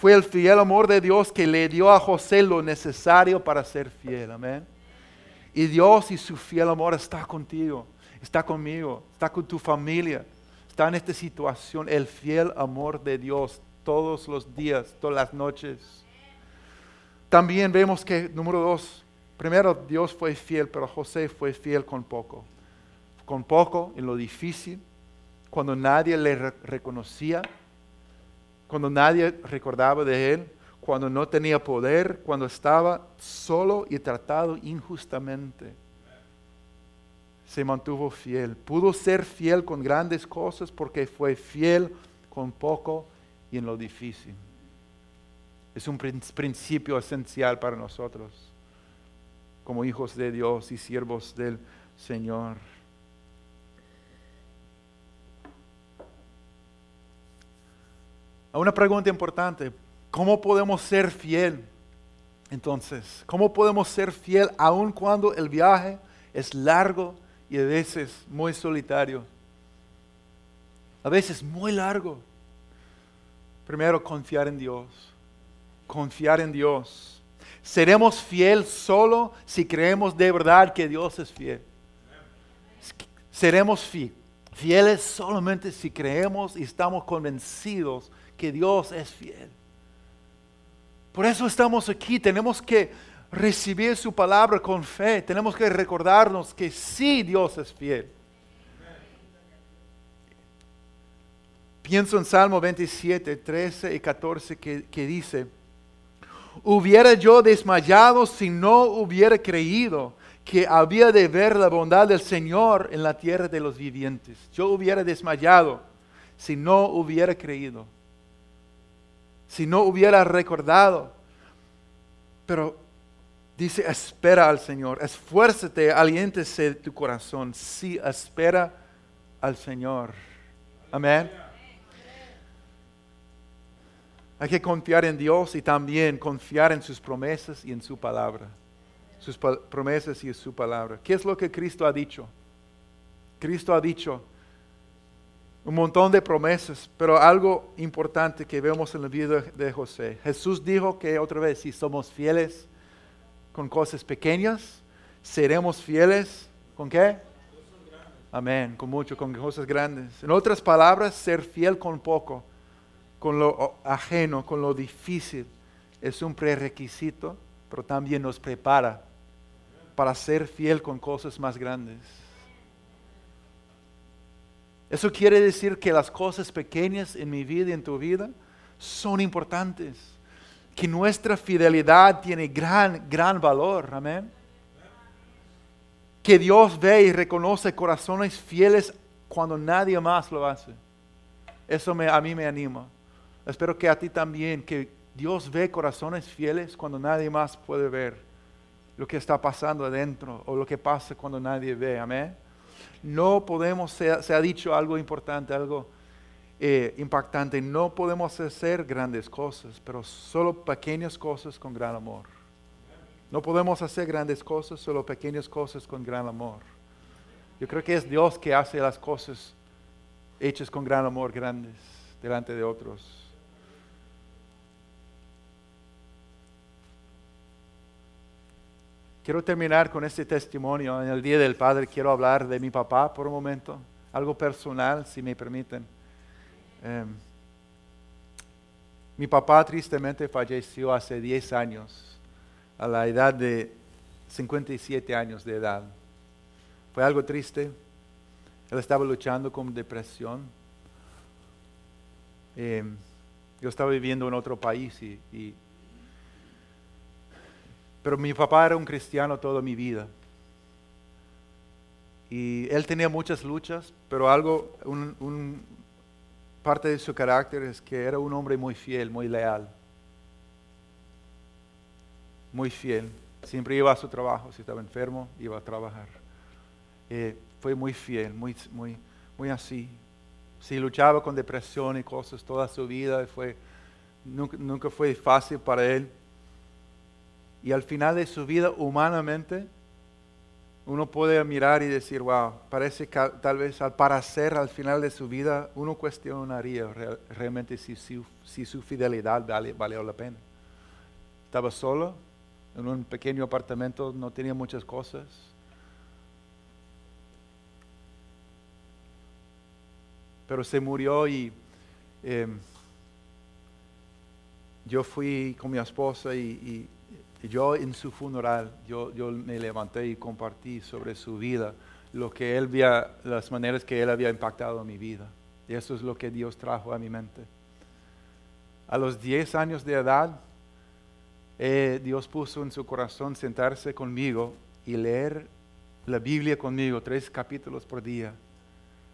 Fue el fiel amor de Dios que le dio a José lo necesario para ser fiel. Amén. Y Dios y su fiel amor está contigo, está conmigo, está con tu familia, está en esta situación. El fiel amor de Dios todos los días, todas las noches. También vemos que, número dos, primero Dios fue fiel, pero José fue fiel con poco. Con poco en lo difícil, cuando nadie le reconocía, cuando nadie recordaba de él, cuando no tenía poder, cuando estaba solo y tratado injustamente. Se mantuvo fiel. Pudo ser fiel con grandes cosas porque fue fiel con poco y en lo difícil. Es un principio esencial para nosotros como hijos de Dios y siervos del Señor. Una pregunta importante. ¿Cómo podemos ser fiel? Entonces, ¿cómo podemos ser fiel aun cuando el viaje es largo y a veces muy solitario? A veces muy largo. Primero, confiar en Dios. Confiar en Dios. Seremos fiel solo si creemos de verdad que Dios es fiel. Seremos fieles solamente si creemos y estamos convencidos que Dios es fiel. Por eso estamos aquí, tenemos que recibir su palabra con fe, tenemos que recordarnos que sí Dios es fiel. Pienso en Salmo 27, 13 y 14 que, que dice, hubiera yo desmayado si no hubiera creído que había de ver la bondad del Señor en la tierra de los vivientes. Yo hubiera desmayado si no hubiera creído si no hubiera recordado. Pero dice, espera al Señor, esfuérzate, aliéntese tu corazón, sí, espera al Señor. Amén. Hay que confiar en Dios y también confiar en sus promesas y en su palabra. Sus promesas y su palabra. ¿Qué es lo que Cristo ha dicho? Cristo ha dicho, un montón de promesas, pero algo importante que vemos en la vida de José. Jesús dijo que otra vez, si somos fieles con cosas pequeñas, seremos fieles con qué? Amén, con mucho, con cosas grandes. En otras palabras, ser fiel con poco, con lo ajeno, con lo difícil, es un prerequisito, pero también nos prepara para ser fiel con cosas más grandes. Eso quiere decir que las cosas pequeñas en mi vida y en tu vida son importantes. que nuestra fidelidad tiene gran, gran valor. Amén. Que Dios ve y reconoce corazones fieles cuando nadie más lo hace. Eso me, a mí me anima. Espero que a ti también, que Dios ve corazones fieles cuando nadie más puede ver lo que está pasando adentro o lo que pasa cuando nadie ve. Amén. No podemos, se ha dicho algo importante, algo eh, impactante. No podemos hacer grandes cosas, pero solo pequeñas cosas con gran amor. No podemos hacer grandes cosas, solo pequeñas cosas con gran amor. Yo creo que es Dios que hace las cosas hechas con gran amor grandes delante de otros. Quiero terminar con este testimonio. En el Día del Padre quiero hablar de mi papá por un momento, algo personal, si me permiten. Em, mi papá tristemente falleció hace 10 años, a la edad de 57 años de edad. Fue algo triste. Él estaba luchando con depresión. Em, yo estaba viviendo en otro país y, pero mi papá era un cristiano toda mi vida. Y él tenía muchas luchas, pero algo, un, parte de su carácter es que era un hombre muy fiel, muy leal. Muy fiel. Siempre iba a su trabajo. Si estaba enfermo, iba a trabajar. Eh, fue muy fiel, muy, muy, muy así. Si luchaba con depresión y cosas toda su vida, fue, nunca, nunca fue fácil para él. Y al final de su vida, humanamente, uno puede mirar y decir, wow, parece que tal vez al parecer al final de su vida, uno cuestionaría realmente si, su fidelidad vale, valió la pena. Estaba solo, en un pequeño apartamento, no tenía muchas cosas. Pero se murió y em, yo fui con mi esposa y yo en su funeral, yo, yo me levanté y compartí sobre su vida, lo que él había, las maneras que él había impactado mi vida. Y eso es lo que Dios trajo a mi mente. A los 10 años de edad, eh, Dios puso en su corazón sentarse conmigo y leer la Biblia conmigo, tres capítulos por día,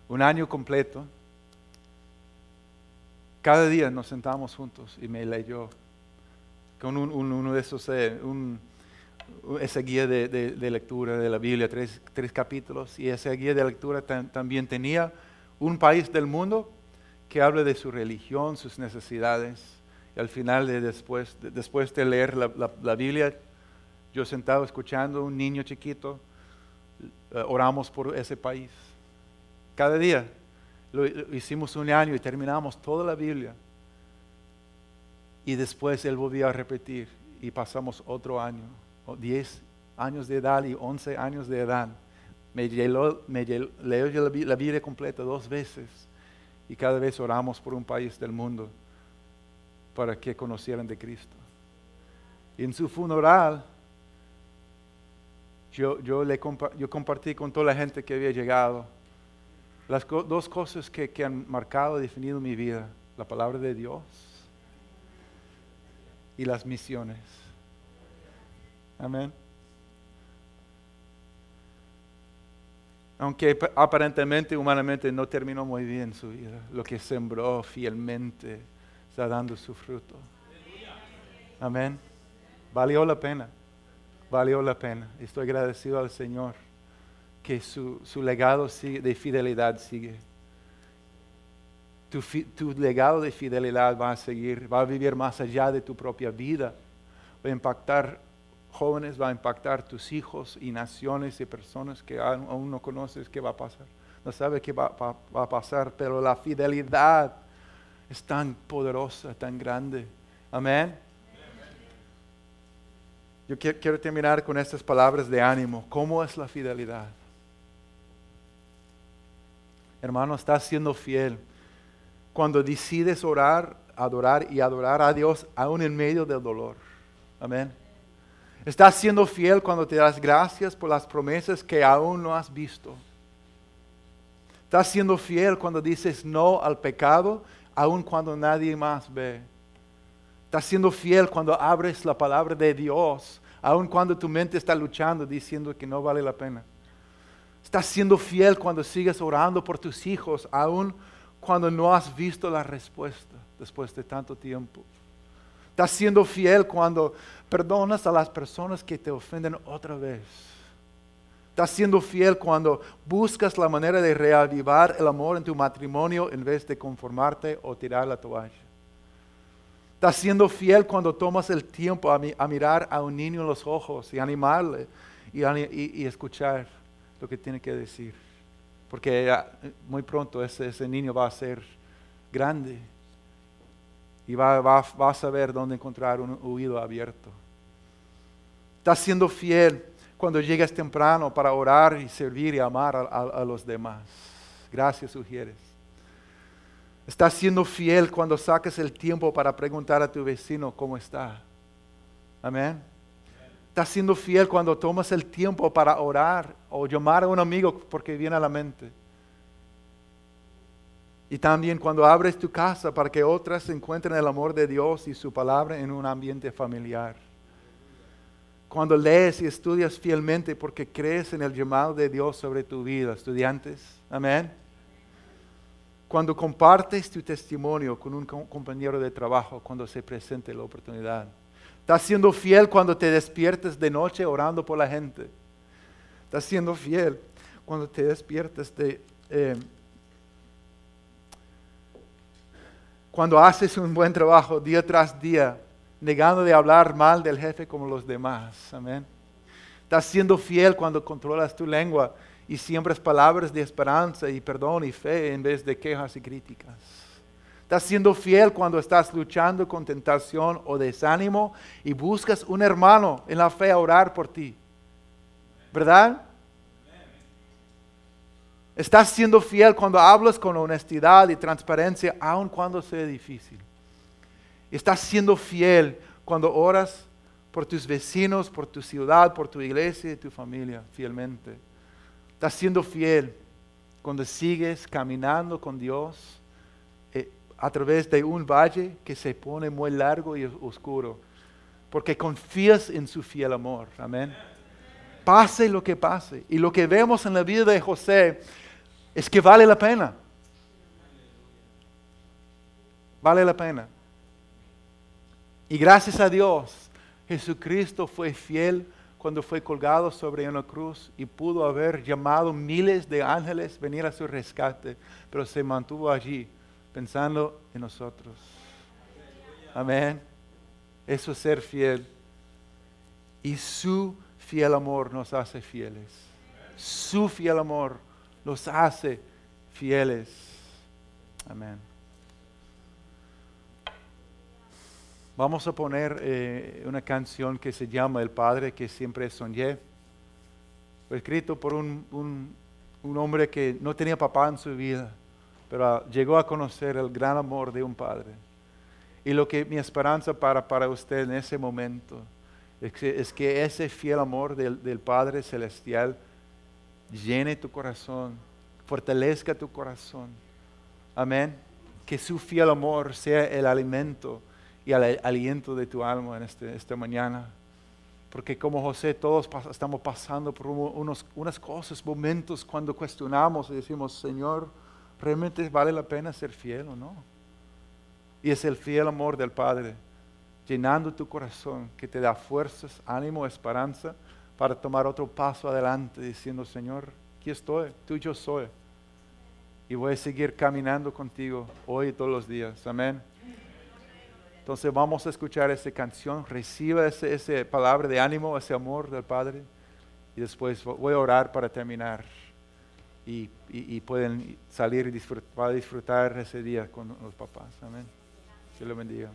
un año completo. Cada día nos sentamos juntos y me leyó con uno de esos, eh, guía de, lectura de la Biblia, tres, capítulos, y esa guía de lectura también tenía un país del mundo que habla de su religión, sus necesidades. Y al final, de después, de, después de leer la, Biblia, yo sentado escuchando un niño chiquito, eh, oramos por ese país. Cada día lo hicimos un año y terminamos toda la Biblia. Y después él volvió a repetir y pasamos otro año, 10 años de edad y 11 años de edad. Me, leyó, me leyó la Biblia completa dos veces y cada vez oramos por un país del mundo para que conocieran de Cristo. Y en su funeral, yo, yo, le yo compartí con toda la gente que había llegado las dos cosas que, que han marcado y definido mi vida, la palabra de Dios y las misiones. Amén. Aunque aparentemente, humanamente, no terminó muy bien su vida, lo que sembró fielmente está dando su fruto. Amén. Valió la pena. Valió la pena. Estoy agradecido al Señor que su, su legado de fidelidad sigue tu, legado de fidelidad va a seguir, va a vivir más allá de tu propia vida, va a impactar jóvenes, va a impactar tus hijos y naciones y personas que aún no conoces qué va a pasar. No sabes qué va, a pasar, pero la fidelidad es tan poderosa, tan grande. Amén. Yo quiero terminar con estas palabras de ánimo. ¿Cómo es la fidelidad? Hermano, estás siendo fiel cuando decides orar, adorar y adorar a Dios aún en medio del dolor. Amén. Estás siendo fiel cuando te das gracias por las promesas que aún no has visto. Estás siendo fiel cuando dices no al pecado, aun cuando nadie más ve. Estás siendo fiel cuando abres la palabra de Dios, aun cuando tu mente está luchando diciendo que no vale la pena. Estás siendo fiel cuando sigues orando por tus hijos, aun cuando no has visto la respuesta después de tanto tiempo. Estás siendo fiel cuando perdonas a las personas que te ofenden otra vez. Estás siendo fiel cuando buscas la manera de reavivar el amor en tu matrimonio en vez de conformarte o tirar la toalla. Estás siendo fiel cuando tomas el tiempo a, mirar a un niño en los ojos y animarle y, escuchar lo que tiene que decir. Porque muy pronto ese, niño va a ser grande y va, a saber dónde encontrar un oído abierto. Estás siendo fiel cuando llegas temprano para orar y servir y amar a, los demás. Gracias, sugieres. Estás siendo fiel cuando sacas el tiempo para preguntar a tu vecino cómo está. Amén. Estás siendo fiel cuando tomas el tiempo para orar o llamar a un amigo porque viene a la mente. Y también cuando abres tu casa para que otras encuentren el amor de Dios y su palabra en un ambiente familiar. Cuando lees y estudias fielmente porque crees en el llamado de Dios sobre tu vida, estudiantes. Amén cuando compartes tu testimonio con un compañero de trabajo cuando se presente la oportunidad. Estás siendo fiel cuando te despiertes de noche orando por la gente. Estás siendo fiel cuando te despiertes de... Eh, cuando haces un buen trabajo día tras día, negando de hablar mal del jefe como los demás. Amén. Estás siendo fiel cuando controlas tu lengua y siembras palabras de esperanza y perdón y fe en vez de quejas y críticas. Estás siendo fiel cuando estás luchando con tentación o desánimo y buscas un hermano en la fe a orar por ti. ¿Verdad? Estás siendo fiel cuando hablas con honestidad y transparencia, aun cuando sea difícil. Estás siendo fiel cuando oras por tus vecinos, por tu ciudad, por tu iglesia y tu familia, fielmente. Estás siendo fiel cuando sigues caminando con Dios a través de un valle que se pone muy largo y oscuro. Porque confías en su fiel amor. Amén. Pase lo que pase. Y lo que vemos en la vida de José es que vale la pena. Vale la pena. Y gracias a Dios, Jesucristo fue fiel cuando fue colgado sobre una cruz y pudo haber llamado miles de ángeles venir a su rescate, pero se mantuvo allí pensando en nosotros. Amén. Eso es ser fiel. Y su fiel amor nos hace fieles. Su fiel amor nos hace fieles. Amén. Vamos a poner eh, una canción que se llama El Padre que siempre soñé. Escrito por un, un, hombre que no tenía papá en su vida, pero llegó a conocer el gran amor de un padre. Y lo que mi esperanza para, para usted en ese momento es que, es que ese fiel amor del, del Padre Celestial llene tu corazón, fortalezca tu corazón. Amén. Que su fiel amor sea el alimento y al aliento de tu alma en este, esta mañana. Porque como José, todos estamos pasando por unos, unas cosas, momentos cuando cuestionamos y decimos, Señor, ¿realmente vale la pena ser fiel o no? Y es el fiel amor del Padre llenando tu corazón que te da fuerzas, ánimo, esperanza para tomar otro paso adelante diciendo, Señor, aquí estoy, tú yo soy. Y voy a seguir caminando contigo hoy y todos los días. Amén. Entonces vamos a escuchar esa canción, reciba esa palabra de ánimo, ese amor del Padre. Y después voy a orar para terminar. Y, pueden salir y disfrutar, disfrutar ese día con los papás. Amén. Que lo bendiga.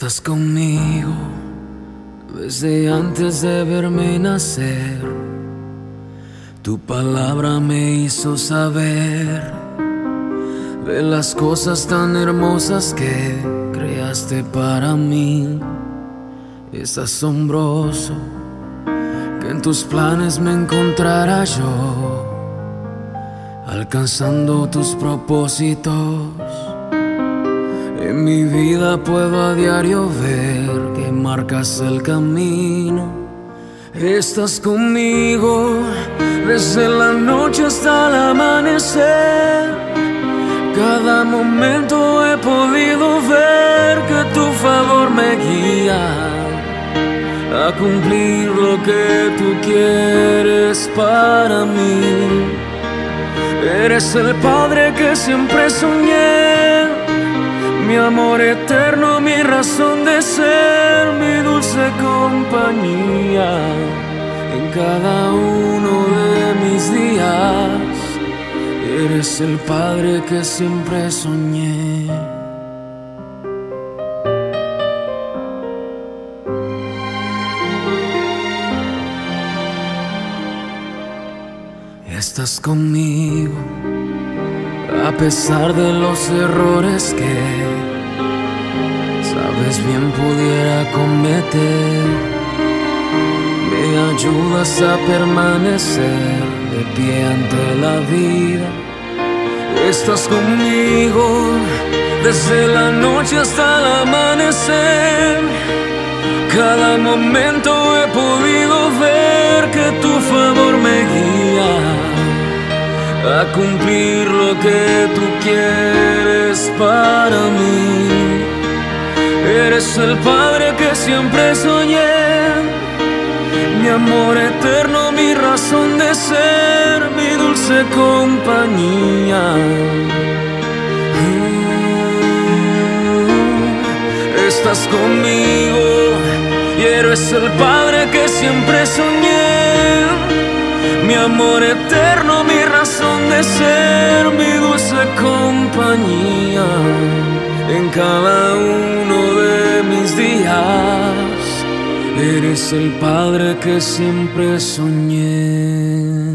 Estás conmigo desde antes de verme nacer. Tu palabra me hizo saber de las cosas tan hermosas que creaste para mí. Es asombroso que en tus planes me encontrara yo, alcanzando tus propósitos. En mi vida puedo a diario ver marcas el camino. Estás conmigo desde la noche hasta el amanecer. Cada momento he podido ver que tu favor me guía a cumplir lo que tú quieres para mí. Eres el Padre que siempre soñé, mi amor eterno, mi razón de ser, mi dulce compañía en cada uno de mis días. Eres el Padre que siempre soñé. estás conmigo, a pesar de los errores que sabes bien pudiera cometer. Me ayudas a permanecer de pie ante la vida. Estás conmigo desde la noche hasta el amanecer. Cada momento he podido ver que tu favor me guía a cumplir lo que tú quieres para mí. Eres el Padre que siempre soñé, mi amor eterno, mi razón de ser, mi dulce compañía. Mm, estás conmigo y eres el Padre que siempre soñé, mi amor eterno, mi de ser mi dulce compañía en cada uno de mis días. Eres el Padre que siempre soñé.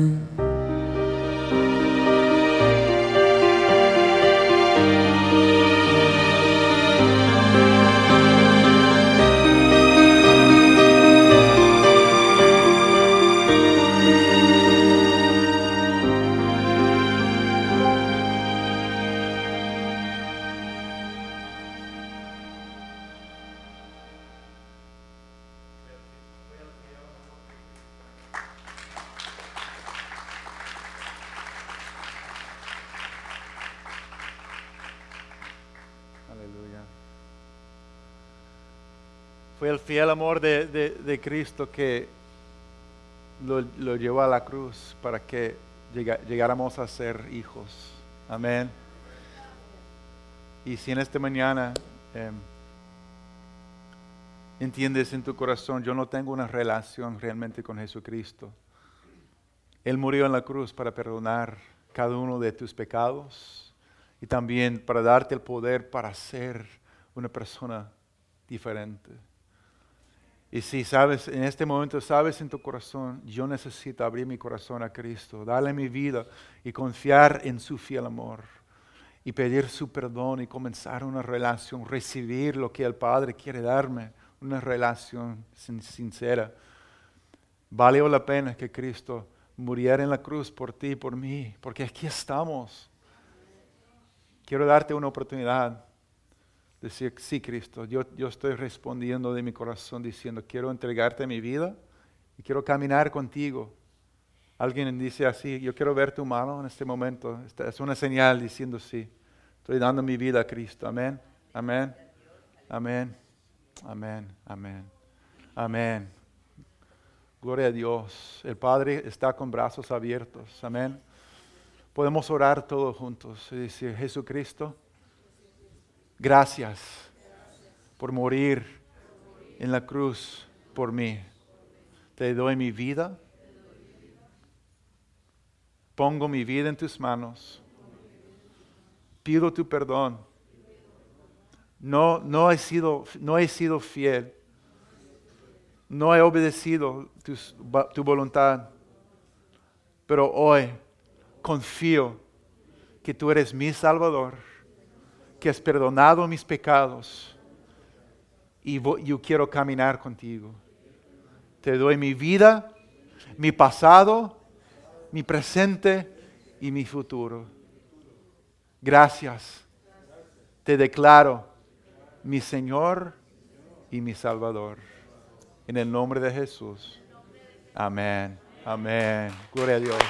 Amor de, Cristo que lo, llevó a la cruz para que llegáramos a ser hijos. Amén. Y si en esta mañana em, entiendes en tu corazón, yo no tengo una relación realmente con Jesucristo. Él murió en la cruz para perdonar cada uno de tus pecados y también para darte el poder para ser una persona diferente. Y si sabes, en este momento sabes en tu corazón, yo necesito abrir mi corazón a Cristo, darle mi vida y confiar en su fiel amor y pedir su perdón y comenzar una relación, recibir lo que el Padre quiere darme, una relación sincera. Valió la pena que Cristo muriera en la cruz por ti por mí, porque aquí estamos. Quiero darte una oportunidad decir, sí, Cristo, yo, yo estoy respondiendo de mi corazón diciendo, quiero entregarte mi vida y quiero caminar contigo. Alguien dice así, yo quiero ver tu mano en este momento. Es una señal diciendo sí. Estoy dando mi vida a Cristo. Amén. Amén. Amén. Amén. Amén. Amén. Gloria a Dios. El Padre está con brazos abiertos. Amén. Podemos orar todos juntos y decir, Jesucristo, Gracias por morir en la cruz por mí. Te doy mi vida. Pongo mi vida en tus manos. Pido tu perdón. No, no, he, sido, no he sido fiel. No he obedecido tu, tu voluntad. Pero hoy confío que tú eres mi Salvador, que has perdonado mis pecados y yo quiero caminar contigo. Te doy mi vida, mi pasado, mi presente y mi futuro. Gracias. Te declaro mi Señor y mi Salvador. En el nombre de Jesús. Amén. Amén. Gloria a Dios.